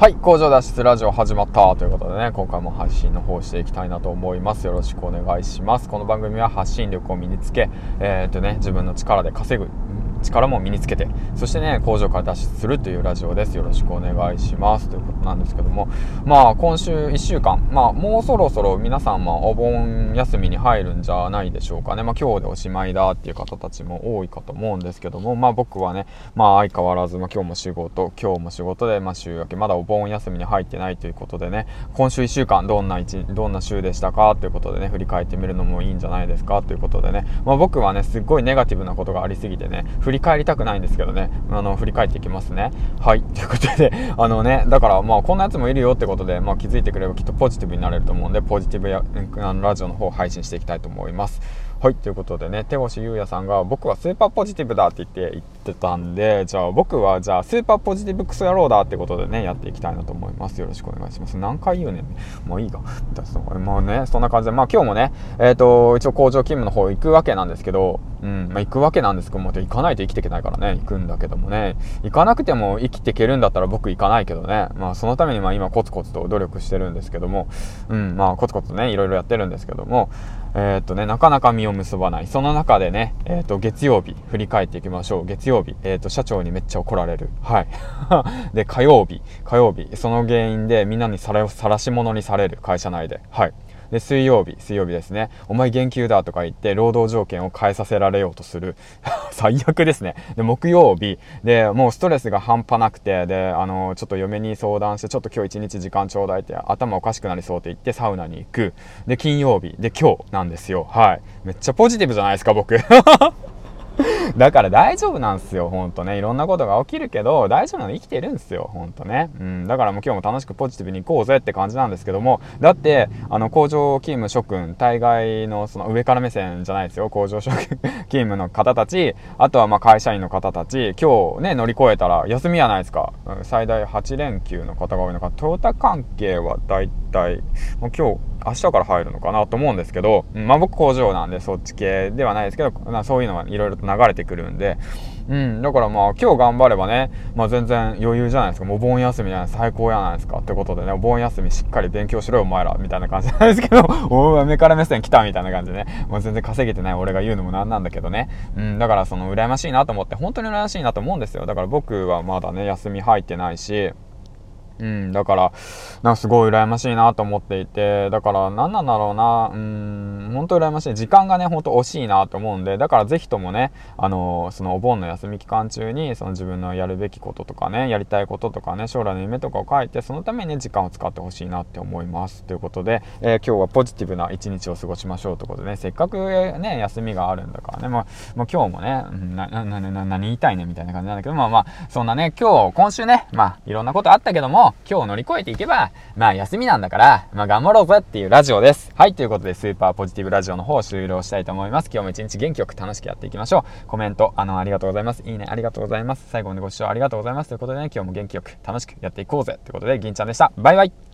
はい、工場脱出ラジオ始まったということでね、今回も配信の方していきたいなと思います。よろしくお願いします。この番組は発信力を身につけ、えー、っとね、自分の力で稼ぐ、力も身につけてそしてね工場から脱出するというラジオです。よろしくお願いします。ということなんですけども。まあ今週1週間。まあもうそろそろ皆さんもお盆休みに入るんじゃないでしょうかね。まあ今日でおしまいだっていう方たちも多いかと思うんですけども。まあ僕はねまあ相変わらず、まあ、今日も仕事今日も仕事で、まあ、週明けまだお盆休みに入ってないということでね。今週1週間どんな一どんな週でしたか？ということでね振り返ってみるのもいいんじゃないですか？ということでね。まあ僕はねすっごいネガティブなことがありすぎてね振り返りたくないんですけどね、あの、振り返っていきますね。はい。ということで、あのね、だからまあ、こんなやつもいるよってことで、まあ、気づいてくればきっとポジティブになれると思うんで、ポジティブや、あのラジオの方を配信していきたいと思います。はい、ということでね、手越優也さんが僕はスーパーポジティブだって言って言ってたんで、じゃあ僕はじゃあスーパーポジティブクソ野郎だってことでね、やっていきたいなと思います。よろしくお願いします。何回言うねん。もういいか。もうね、そんな感じで、まあ今日もね、えっ、ー、と、一応工場勤務の方行くわけなんですけど、うん、まあ行くわけなんですけども、行かないと生きていけないからね、行くんだけどもね、行かなくても生きていけるんだったら僕行かないけどね、まあそのためにまあ今コツコツと努力してるんですけども、うん、まあコツコツね、いろいろやってるんですけども、えー、っとね、なかなか実を結ばない。その中でね、えー、っと、月曜日、振り返っていきましょう。月曜日、えー、っと、社長にめっちゃ怒られる。はい。で、火曜日、火曜日、その原因でみんなにさらし者にされる、会社内で。はい。で、水曜日、水曜日ですね。お前減給だとか言って、労働条件を変えさせられようとする。最悪ですね。で、木曜日、で、もうストレスが半端なくて、で、あの、ちょっと嫁に相談して、ちょっと今日一日時間ちょうだいって、頭おかしくなりそうって言って、サウナに行く。で、金曜日、で、今日なんですよ。はい。めっちゃポジティブじゃないですか、僕。だから大丈夫なんですよ、ほんとね。いろんなことが起きるけど、大丈夫なの生きてるんですよ、ほんとね。うん、だからもう今日も楽しくポジティブに行こうぜって感じなんですけども、だって、あの、工場勤務諸君、大概のその上から目線じゃないですよ、工場職勤務の方たち、あとはま会社員の方たち、今日ね、乗り越えたら休みやないですか。最大8連休の方が多いのか、トヨタ関係は大体、もう今日、明日から入るのかなと思うんですけど、まあ僕工場なんでそっち系ではないですけど、そういうのはいろいろと流れてくるんで、うん、だからまあ今日頑張ればね、まあ全然余裕じゃないですか。もう盆休みじゃない最高やないですか。ってことでね、お盆休みしっかり勉強しろよお前ら、みたいな感じなんですけど、お目から目線来たみたいな感じでね、もう全然稼げてない俺が言うのもなんなんだけどね。うん、だからその羨ましいなと思って、本当に羨ましいなと思うんですよ。だから僕はまだね、休み入ってないし、うん、だから、なんかすごい羨ましいなと思っていて、だから何なんだろうな、うん、本当羨ましい。時間がね、ほんと惜しいなと思うんで、だからぜひともね、あの、そのお盆の休み期間中に、その自分のやるべきこととかね、やりたいこととかね、将来の夢とかを書いて、そのためにね、時間を使ってほしいなって思います。ということで、えー、今日はポジティブな一日を過ごしましょうということでね、せっかくね、休みがあるんだからね、もう、もう今日もね、何言いたいねみたいな感じなんだけど、まあまあ、そんなね、今日、今週ね、まあ、いろんなことあったけども、今日乗り越えていけば、まあ休みなんだから、まあ頑張ろうぜっていうラジオです。はい、ということでスーパーポジティブラジオの方を終了したいと思います。今日も一日元気よく楽しくやっていきましょう。コメント、あの、ありがとうございます。いいね、ありがとうございます。最後までご視聴ありがとうございます。ということでね、今日も元気よく楽しくやっていこうぜ。ということで、銀ちゃんでした。バイバイ